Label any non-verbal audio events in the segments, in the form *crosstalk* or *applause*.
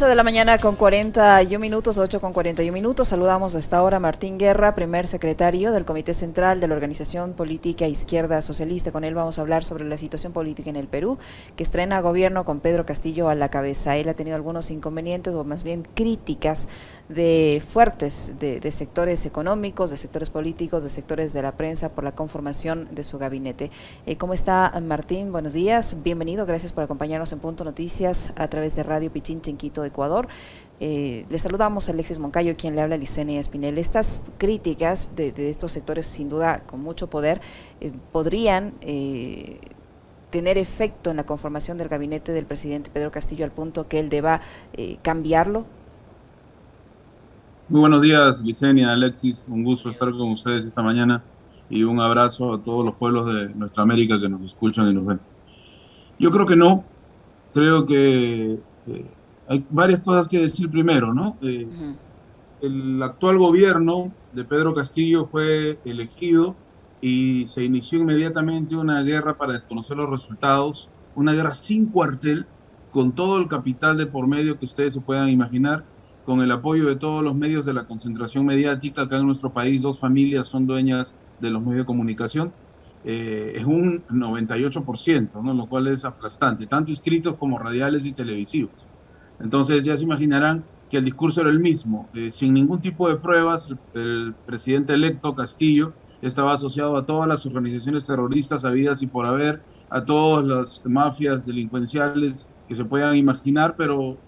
8 de la mañana con 41 minutos, 8 con 41 minutos. Saludamos hasta ahora a Martín Guerra, primer secretario del Comité Central de la Organización Política Izquierda Socialista. Con él vamos a hablar sobre la situación política en el Perú, que estrena gobierno con Pedro Castillo a la cabeza. Él ha tenido algunos inconvenientes o más bien críticas de fuertes de, sectores económicos, de sectores políticos, de sectores de la prensa por la conformación de su gabinete. Eh, ¿Cómo está Martín? Buenos días, bienvenido, gracias por acompañarnos en Punto Noticias a través de Radio Pichincha en Ecuador. Eh, le saludamos a Alexis Moncayo, quien le habla a Licenia Espinel. Estas críticas de, estos sectores, sin duda con mucho poder, eh, podrían eh, tener efecto en la conformación del gabinete del presidente Pedro Castillo al punto que él deba cambiarlo. Muy buenos días, Licenia, Alexis. Un gusto estar con ustedes esta mañana y un abrazo a todos los pueblos de nuestra América que nos escuchan y nos ven. Yo creo que no. Creo que hay varias cosas que decir primero, ¿no? Eh, el actual gobierno de Pedro Castillo fue elegido y se inició inmediatamente una guerra para desconocer los resultados, una guerra sin cuartel, con todo el capital de por medio que ustedes se puedan imaginar, con el apoyo de todos los medios de la concentración mediática. Acá en nuestro país dos familias son dueñas de los medios de comunicación. Eh, es un 98%, ¿no? lo cual es aplastante, tanto escritos como radiales y televisivos. Entonces ya se imaginarán que el discurso era el mismo. Eh, sin ningún tipo de pruebas, el, presidente electo Castillo estaba asociado a todas las organizaciones terroristas habidas y por haber, a todas las mafias delincuenciales que se puedan imaginar, pero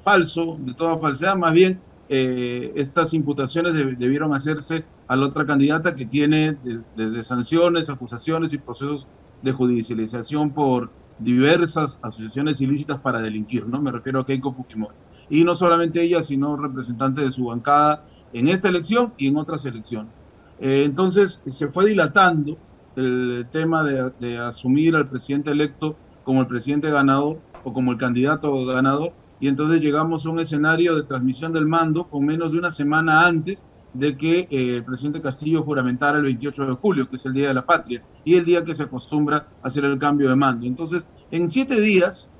falso, de toda falsedad, más bien eh, estas imputaciones debieron hacerse a la otra candidata que tiene desde sanciones, acusaciones y procesos de judicialización por diversas asociaciones ilícitas para delinquir, ¿no? Me refiero a Keiko Fujimori. Y no solamente ella, sino representantes de su bancada en esta elección y en otras elecciones. Eh, entonces se fue dilatando el tema de, de, asumir al presidente electo como el presidente ganador o como el candidato ganador y entonces llegamos a un escenario de transmisión del mando con menos de una semana antes de que eh, el presidente Castillo juramentara el 28 de julio, que es el Día de la Patria, y el día que se acostumbra a hacer el cambio de mando. Entonces, en siete días,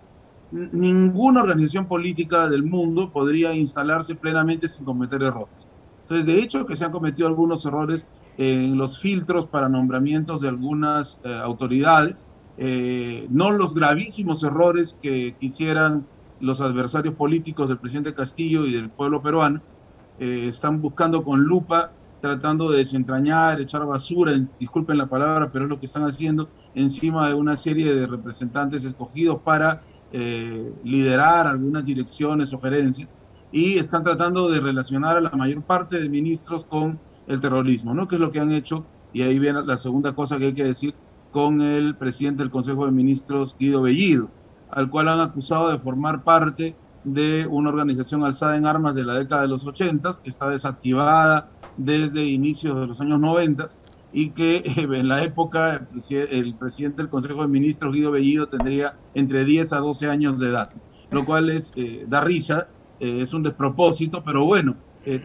ninguna organización política del mundo podría instalarse plenamente sin cometer errores. Entonces, de hecho, que se han cometido algunos errores en los filtros para nombramientos de algunas eh, autoridades, eh, no los gravísimos errores que quisieran los adversarios políticos del presidente Castillo y del pueblo peruano, eh, están buscando con lupa, tratando de desentrañar, echar basura, disculpen la palabra, pero es lo que están haciendo encima de una serie de representantes escogidos para eh, liderar algunas direcciones o gerencias y están tratando de relacionar a la mayor parte de ministros con el terrorismo, ¿no? Que es lo que han hecho, y ahí viene la segunda cosa que hay que decir, con el presidente del Consejo de Ministros, Guido Bellido, al cual han acusado de formar parte de una organización alzada en armas de la década de los 80, que está desactivada desde inicios de los años 90 y que *laughs* eh, en la época el, presidente del Consejo de Ministros, Guido Bellido, tendría entre 10 a 12 años de edad, lo cual es, eh, da risa, eh, es un despropósito, pero bueno,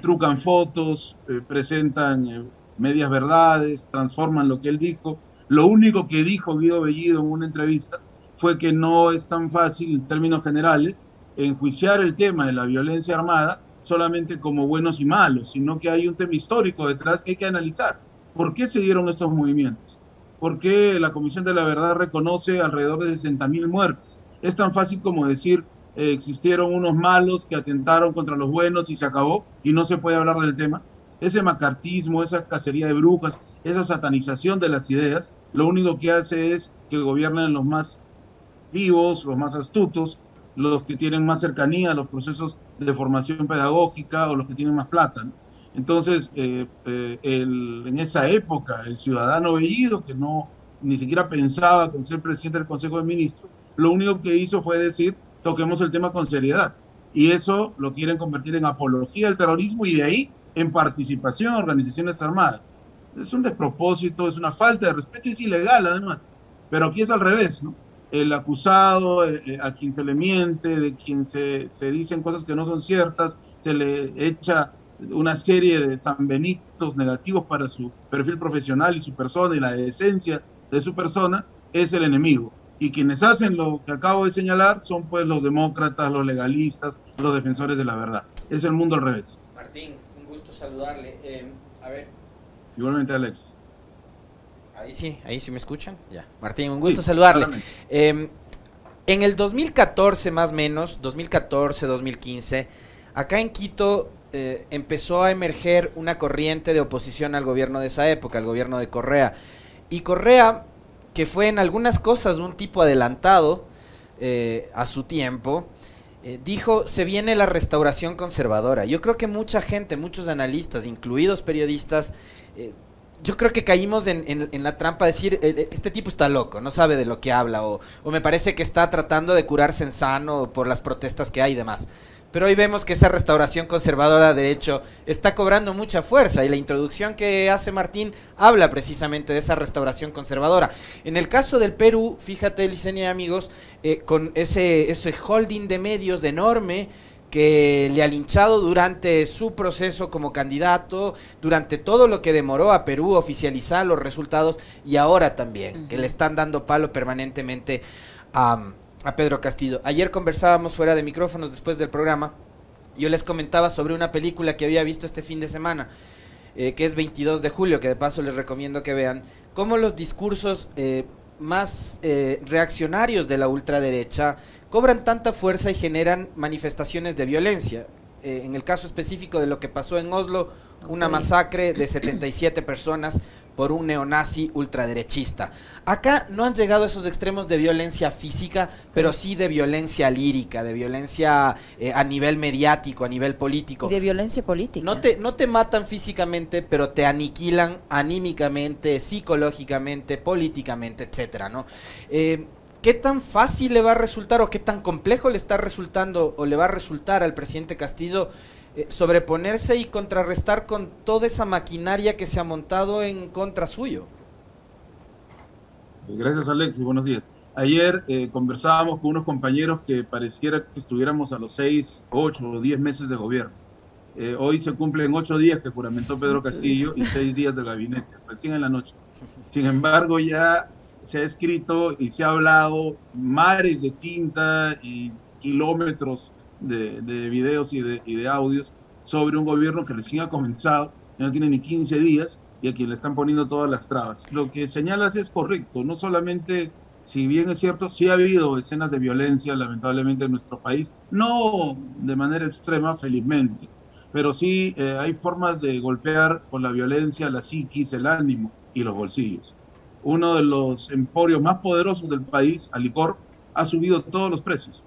trucan fotos, presentan medias verdades, transforman lo que él dijo. Lo único que dijo Guido Bellido en una entrevista fue que no es tan fácil en términos generales enjuiciar el tema de la violencia armada solamente como buenos y malos, sino que hay un tema histórico detrás que hay que analizar. ¿Por qué se dieron estos movimientos? ¿Por qué la Comisión de la Verdad reconoce alrededor de 60 mil muertes? Es tan fácil como decir, eh, existieron unos malos que atentaron contra los buenos y se acabó y no se puede hablar del tema. Ese macartismo, esa cacería de brujas, esa satanización de las ideas, lo único que hace es que gobiernen los más vivos, los más astutos, los que tienen más cercanía a los procesos de formación pedagógica o los que tienen más plata. Entonces, eh, eh, en esa época, el ciudadano Bellido, que no ni siquiera pensaba con ser presidente del Consejo de Ministros, lo único que hizo fue decir, toquemos el tema con seriedad. Y eso lo quieren convertir en apología del terrorismo y de ahí en participación en organizaciones armadas. Es un despropósito, es una falta de respeto y es ilegal además. Pero aquí es al revés, ¿no? El acusado, eh, eh, a quien se le miente, de quien se, se, dicen cosas que no son ciertas, se le echa una serie de sanbenitos negativos para su perfil profesional y su persona y la decencia de su persona, es el enemigo. Y quienes hacen lo que acabo de señalar son pues los demócratas, los legalistas, los defensores de la verdad. Es el mundo al revés. Martín, un gusto saludarle. Eh, a ver. Igualmente, Alexis. Ahí sí, ahí sí me escuchan. Ya. Martín, un gusto saludarle. Eh, en el 2014 más o menos, 2014, 2015, acá en Quito eh, empezó a emerger una corriente de oposición al gobierno de esa época, al gobierno de Correa. Y Correa, que fue en algunas cosas un tipo adelantado eh, a su tiempo, eh, dijo, se viene la restauración conservadora. Yo creo que mucha gente, muchos analistas, incluidos periodistas, yo creo que caímos en, la trampa de decir, este tipo está loco, no sabe de lo que habla, o, o me parece que está tratando de curarse en sano por las protestas que hay y demás pero hoy vemos que esa restauración conservadora de hecho está cobrando mucha fuerza y la introducción que hace Martín habla precisamente de esa restauración conservadora. En el caso del Perú, fíjate, Licenia y amigos, eh, con ese, ese holding de medios enorme que le ha linchado durante su proceso como candidato, durante todo lo que demoró a Perú oficializar los resultados y ahora también, que le están dando palo permanentemente a a Pedro Castillo. Ayer conversábamos fuera de micrófonos después del programa. Yo les comentaba sobre una película que había visto este fin de semana, eh, que es 22 de julio, que de paso les recomiendo que vean, cómo los discursos eh, más eh, reaccionarios de la ultraderecha cobran tanta fuerza y generan manifestaciones de violencia. en el caso específico de lo que pasó en Oslo, una masacre de 77 personas por un neonazi ultraderechista. Acá no han llegado esos extremos de violencia física, pero sí de violencia lírica, de violencia eh, a nivel mediático, a nivel político. Y de violencia política. No te, no te matan físicamente, pero te aniquilan anímicamente, psicológicamente, políticamente, etcétera, ¿no? Eh, ¿Qué tan fácil le va a resultar o qué tan complejo le está resultando o le va a resultar al presidente Castillo eh, sobreponerse y contrarrestar con toda esa maquinaria que se ha montado en contra suyo. Gracias Alexis, buenos días. Ayer eh, conversábamos con unos compañeros que pareciera que estuviéramos a los seis, ocho o diez meses de gobierno. Eh, hoy se cumplen ocho días que juramentó Pedro Castillo y seis días del gabinete, recién en la noche. Sin embargo, ya se ha escrito y se ha hablado mares de tinta y kilómetros de, videos y de, audios sobre un gobierno que recién ha comenzado, ya no tiene ni 15 días y a quien le están poniendo todas las trabas. Lo que señalas es correcto, no solamente, si bien es cierto, sí ha habido escenas de violencia lamentablemente en nuestro país, no de manera extrema, felizmente, pero sí eh, hay formas de golpear con la violencia la psiquis, el ánimo y los bolsillos. Uno de los emporios más poderosos del país, Alicor, ha subido todos los precios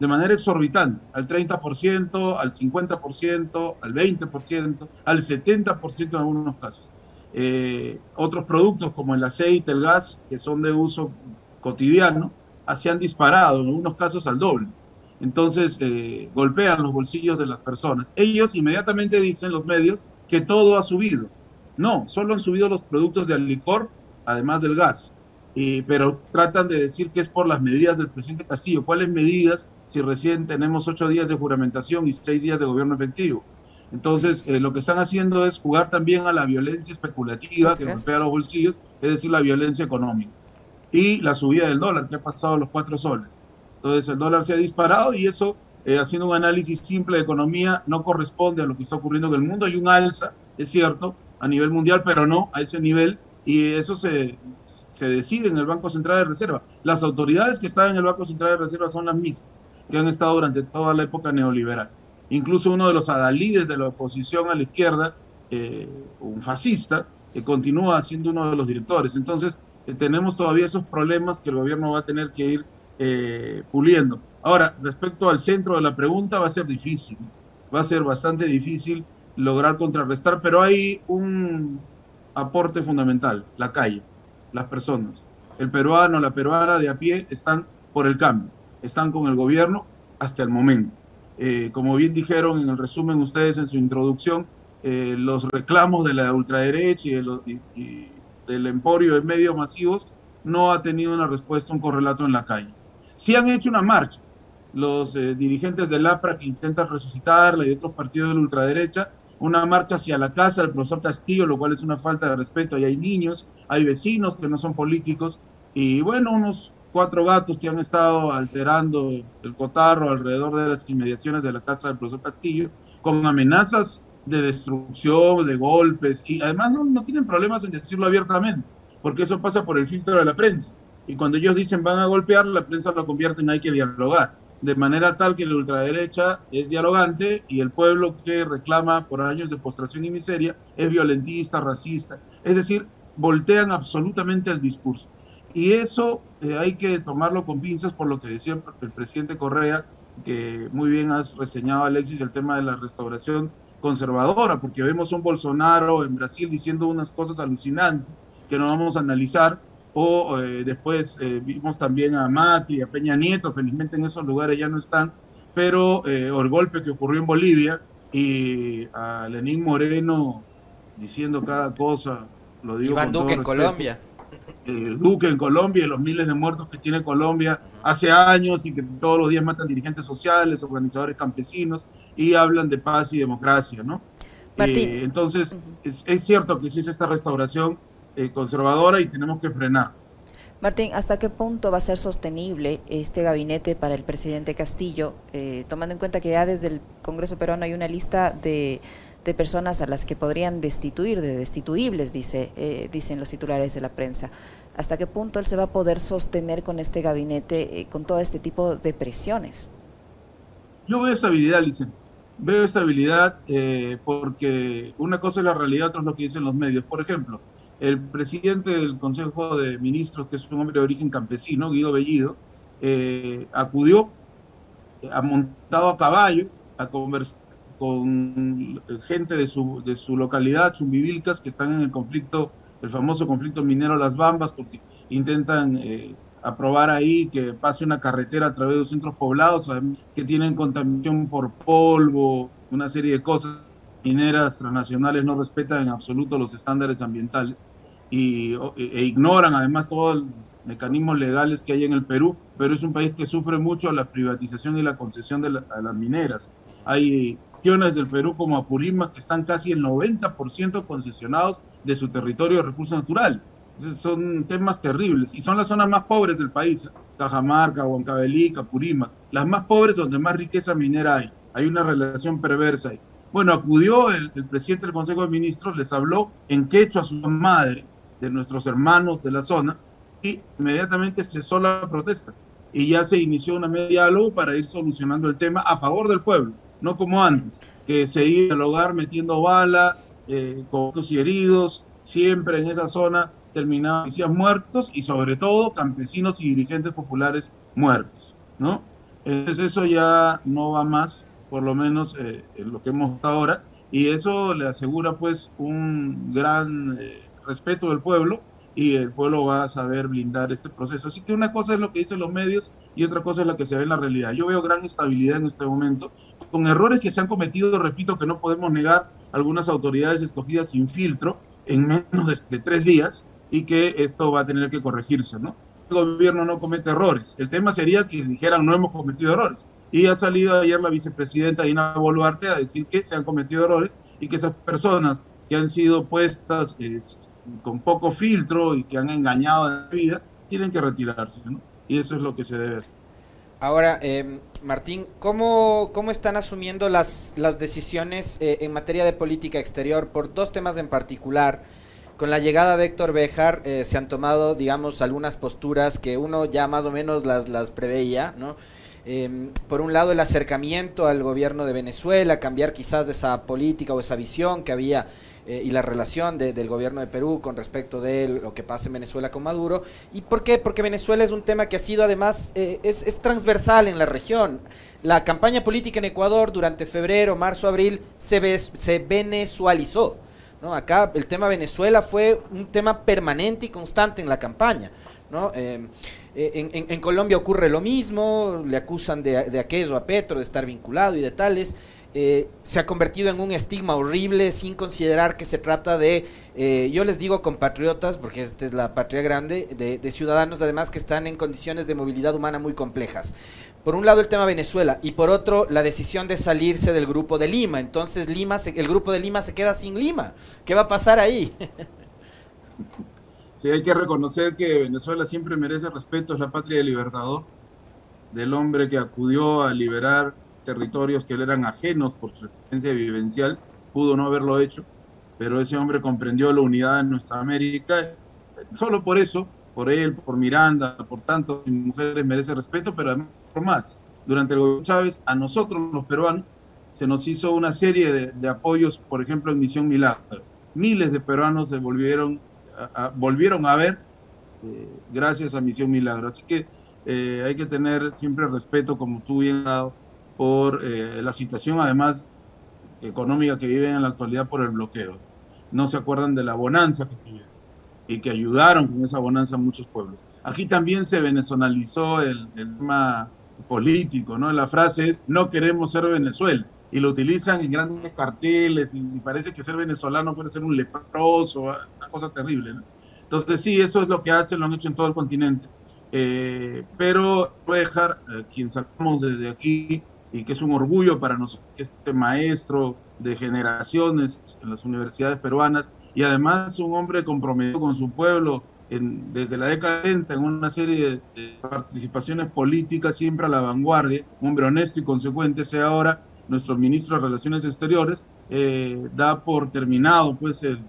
de manera exorbitante, al 30%, al 50%, al 20%, al 70% en algunos casos. Eh, otros productos como el aceite, el gas, que son de uso cotidiano, se han disparado, en algunos casos al doble. Entonces, eh, golpean los bolsillos de las personas. Ellos inmediatamente dicen, los medios, que todo ha subido. No, solo han subido los productos de licor, además del gas. pero tratan de decir que es por las medidas del presidente Castillo. ¿Cuáles medidas si recién tenemos ocho días de juramentación y seis días de gobierno efectivo. Entonces, eh, lo que están haciendo es jugar también a la violencia especulativa que golpea los bolsillos, es decir, la violencia económica. Y la subida del dólar, que ha pasado a los cuatro soles. Entonces, el dólar se ha disparado y eso, eh, haciendo un análisis simple de economía, no corresponde a lo que está ocurriendo en el mundo. Hay un alza, es cierto, a nivel mundial, pero no a ese nivel. Y eso se, se decide en el Banco Central de Reserva. Las autoridades que están en el Banco Central de Reserva son las mismas que han estado durante toda la época neoliberal. Incluso uno de los adalides de la oposición a la izquierda, eh, un fascista, que continúa siendo uno de los directores. Entonces, eh, tenemos todavía esos problemas que el gobierno va a tener que ir eh, puliendo. Ahora, respecto al centro de la pregunta, va a ser difícil, va a ser bastante difícil lograr contrarrestar, pero hay un aporte fundamental, la calle, las personas. El peruano, la peruana de a pie están por el cambio están con el gobierno hasta el momento. Eh, como bien dijeron en el resumen ustedes en su introducción, eh, los reclamos de la ultraderecha y, del emporio de medios masivos no ha tenido una respuesta, un correlato en la calle. Sí han hecho una marcha, los eh, dirigentes del APRA que intentan resucitarla y de otros partidos de la ultraderecha, una marcha hacia la casa del profesor Castillo, lo cual es una falta de respeto. Y hay niños, hay vecinos que no son políticos, y bueno, unos cuatro gatos que han estado alterando el cotarro alrededor de las inmediaciones de la casa del profesor Castillo, con amenazas de destrucción, de golpes, y además no, no tienen problemas en decirlo abiertamente, porque eso pasa por el filtro de la prensa. Y cuando ellos dicen van a golpear, la prensa lo convierte en hay que dialogar de manera tal que la ultraderecha es dialogante y el pueblo que reclama por años de postración y miseria es violentista, racista. Es decir, voltean absolutamente el discurso. Y eso eh, hay que tomarlo con pinzas por lo que decía el presidente Correa, que muy bien has reseñado, Alexis, el tema de la restauración conservadora, porque vemos a un Bolsonaro en Brasil diciendo unas cosas alucinantes que no vamos a analizar, o eh, después eh, vimos también a Mati, a Peña Nieto, felizmente en esos lugares ya no están, pero eh, el golpe que ocurrió en Bolivia y a Lenín Moreno diciendo cada cosa, lo digo Iván Duque en Colombia. Duque en Colombia y los miles de muertos que tiene Colombia hace años y que todos los días matan dirigentes sociales, organizadores campesinos y hablan de paz y democracia, ¿no? entonces, es, es, cierto que existe esta restauración, eh, conservadora y tenemos que frenar. Martín, ¿hasta qué punto va a ser sostenible este gabinete para el presidente Castillo, eh, tomando en cuenta que ya desde el Congreso peruano hay una lista de, personas a las que podrían destituir, de destituibles, dice, eh, dicen los titulares de la prensa? ¿Hasta qué punto él se va a poder sostener con este gabinete, con todo este tipo de presiones? Yo veo estabilidad, Licen. Veo estabilidad porque una cosa es la realidad, otra es lo que dicen los medios. Por ejemplo, el presidente del Consejo de Ministros, que es un hombre de origen campesino, Guido Bellido, eh, acudió, ha montado a caballo, a conversar con gente de su, de su localidad, Chumbivilcas, que están en el conflicto, el famoso conflicto minero Las Bambas, porque intentan eh, aprobar ahí que pase una carretera a través de los centros poblados, que tienen contaminación por polvo, una serie de cosas mineras transnacionales no respetan en absoluto los estándares ambientales y, e, e ignoran además todos los mecanismos legales que hay en el Perú, pero es un país que sufre mucho la privatización y la concesión de las mineras. Hay regiones del Perú como Apurímac que están casi el 90% concesionados de su territorio de recursos naturales. son temas terribles y son las zonas más pobres del país, Cajamarca, Huancavelica, Apurímac, las más pobres donde más riqueza minera hay. Hay una relación perversa ahí. Bueno, acudió el, presidente del Consejo de Ministros, les habló en quechua a su madre, de nuestros hermanos de la zona, y inmediatamente cesó la protesta. Y ya se inició una media diálogo para ir solucionando el tema a favor del pueblo, no como antes, que se iba al hogar metiendo bala, eh, con y heridos, siempre en esa zona terminaban policías muertos y sobre todo campesinos y dirigentes populares muertos, ¿no? Entonces eso ya no va más por lo menos eh, en lo que hemos visto ahora, y eso le asegura pues un gran eh, respeto del pueblo y el pueblo va a saber blindar este proceso. Así que una cosa es lo que dicen los medios y otra cosa es la que se ve en la realidad. Yo veo gran estabilidad en este momento, con errores que se han cometido, repito, que no podemos negar algunas autoridades escogidas sin filtro en menos de, de tres días y que esto va a tener que corregirse, ¿no? El gobierno no comete errores. El tema sería que dijeran no hemos cometido errores y ha salido ayer la vicepresidenta Dina Boluarte a decir que se han cometido errores y que esas personas que han sido puestas con poco filtro y que han engañado la vida, tienen que retirarse, ¿no? Y eso es lo que se debe hacer. Ahora, eh, Martín, ¿cómo, ¿cómo, están asumiendo las, las decisiones eh, en materia de política exterior por dos temas en particular? Con la llegada de Héctor Bejar eh, se han tomado, digamos, algunas posturas que uno ya más o menos las, las preveía, ¿no? Em, por un lado el acercamiento al gobierno de Venezuela, cambiar quizás de esa política o esa visión que había eh, y la relación del gobierno de Perú con respecto de lo que pasa en Venezuela con Maduro. ¿Y por qué? Porque Venezuela es un tema que ha sido además, eh, es, transversal en la región. La campaña política en Ecuador durante febrero, marzo, abril se, venezualizó. ¿no? Acá el tema Venezuela fue un tema permanente y constante en la campaña. ¿no? Eh, en, Colombia ocurre lo mismo, le acusan de, aquello a Petro, de estar vinculado y de tales. Eh, se ha convertido en un estigma horrible sin considerar que se trata de, eh, yo les digo compatriotas, porque esta es la patria grande, de, ciudadanos además que están en condiciones de movilidad humana muy complejas. Por un lado el tema Venezuela y por otro la decisión de salirse del grupo de Lima. Entonces Lima, el grupo de Lima se queda sin Lima. ¿Qué va a pasar ahí? hay que reconocer que Venezuela siempre merece respeto, es la patria del libertador, del hombre que acudió a liberar territorios que le eran ajenos por su experiencia vivencial, pudo no haberlo hecho, pero ese hombre comprendió la unidad en nuestra América. Solo por eso, por él, por Miranda, por tantas mujeres merece respeto, pero además por más. Durante el gobierno Chávez, a nosotros los peruanos, se nos hizo una serie de, apoyos, por ejemplo, en Misión Milagro. Miles de peruanos se volvieron a, volvieron a ver eh, gracias a Misión Milagro. Así que eh, hay que tener siempre respeto, como tú bien dado, por eh, la situación, además, económica que viven en la actualidad por el bloqueo. No se acuerdan de la bonanza que tuvieron y que ayudaron con esa bonanza a muchos pueblos. Aquí también se venezonalizó el, el tema político, ¿no? La frase es, no queremos ser Venezuela y lo utilizan en grandes carteles y, parece que ser venezolano puede ser un leproso, una cosa terrible. ¿no? Entonces sí, eso es lo que hacen, lo han hecho en todo el continente. Eh, pero voy a dejar a quien sacamos desde aquí y que es un orgullo para nosotros, este maestro de generaciones en las universidades peruanas y además un hombre comprometido con su pueblo en, desde la década de en una serie de participaciones políticas siempre a la vanguardia, un hombre honesto y consecuente, sea ahora nuestro ministro de Relaciones Exteriores, eh, da por terminado pues el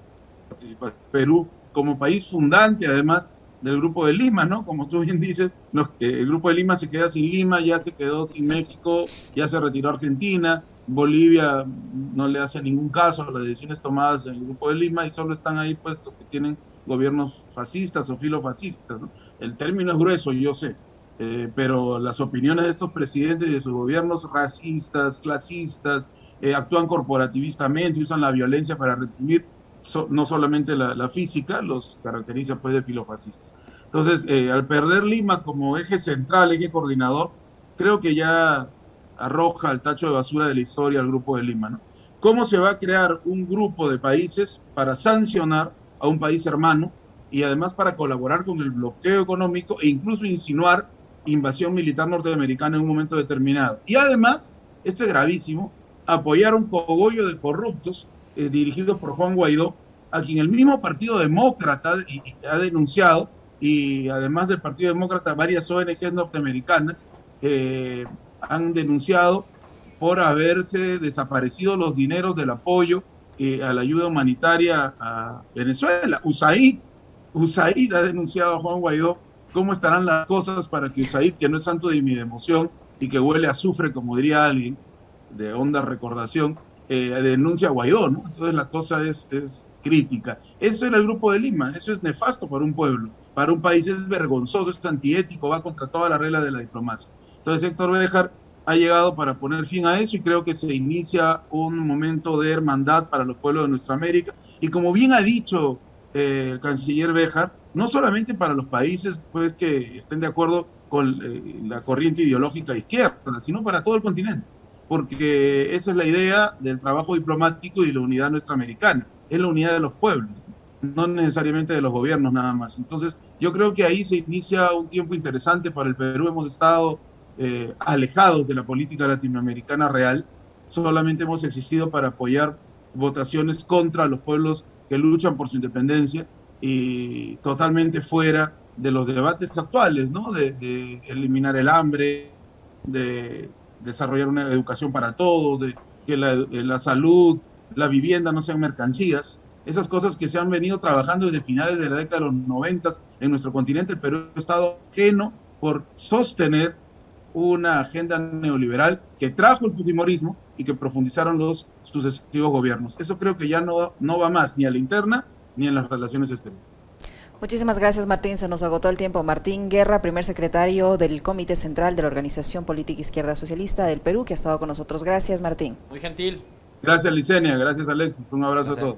Perú como país fundante además del Grupo de Lima, ¿no? Como tú bien dices, el Grupo de Lima se queda sin Lima, ya se quedó sin México, ya se retiró Argentina, Bolivia no le hace ningún caso a las decisiones tomadas en el Grupo de Lima y solo están ahí pues que tienen gobiernos fascistas o filofascistas, ¿no? El término es grueso, yo sé, eh, pero las opiniones de estos presidentes y de sus gobiernos racistas, clasistas, eh, actúan corporativistamente, usan la violencia para reprimir no solamente la, física, los caracteriza pues de filofascistas. Entonces, eh, al perder Lima como eje central, eje coordinador, creo que ya arroja al tacho de basura de la historia al grupo de Lima. ¿no? ¿Cómo se va a crear un grupo de países para sancionar a un país hermano y además para colaborar con el bloqueo económico e incluso insinuar invasión militar norteamericana en un momento determinado. Y además, esto es gravísimo, apoyar un cogollo de corruptos eh, dirigidos por Juan Guaidó, a quien el mismo Partido Demócrata ha denunciado, y además del Partido Demócrata, varias ONGs norteamericanas eh, han denunciado por haberse desaparecido los dineros del apoyo eh, a la ayuda humanitaria a Venezuela. USAID, USAID ha denunciado a Juan Guaidó cómo estarán las cosas para que Usaid, que no es santo de mi democión y que huele a azufre, como diría alguien, de honda recordación, eh, denuncia a Guaidó, ¿no? Entonces la cosa es, es crítica. Eso era el Grupo de Lima, eso es nefasto para un pueblo, para un país es vergonzoso, es antiético, va contra toda la regla de la diplomacia. Entonces Héctor Béjar ha llegado para poner fin a eso y creo que se inicia un momento de hermandad para los pueblos de nuestra América. Y como bien ha dicho eh, el canciller Béjar, no solamente para los países pues, que estén de acuerdo con eh, la corriente ideológica izquierda, sino para todo el continente, porque esa es la idea del trabajo diplomático y la unidad nuestra americana, es la unidad de los pueblos, no necesariamente de los gobiernos nada más. Entonces, yo creo que ahí se inicia un tiempo interesante para el Perú, hemos estado eh, alejados de la política latinoamericana real, solamente hemos existido para apoyar votaciones contra los pueblos que luchan por su independencia y totalmente fuera de los debates actuales, ¿no? De, eliminar el hambre, de desarrollar una educación para todos, de que la, la, salud, la vivienda no sean mercancías. Esas cosas que se han venido trabajando desde finales de la década de los 90 en nuestro continente, el Perú ha estado ajeno por sostener una agenda neoliberal que trajo el fujimorismo y que profundizaron los sucesivos gobiernos. Eso creo que ya no, no va más ni a la interna ni en las relaciones exteriores. Muchísimas gracias, Martín. Se nos agotó el tiempo. Martín Guerra, primer secretario del Comité Central de la Organización Política Izquierda Socialista del Perú, que ha estado con nosotros. Gracias, Martín. Muy gentil. Gracias, Licenia. Gracias, Alexis. Un abrazo a todos.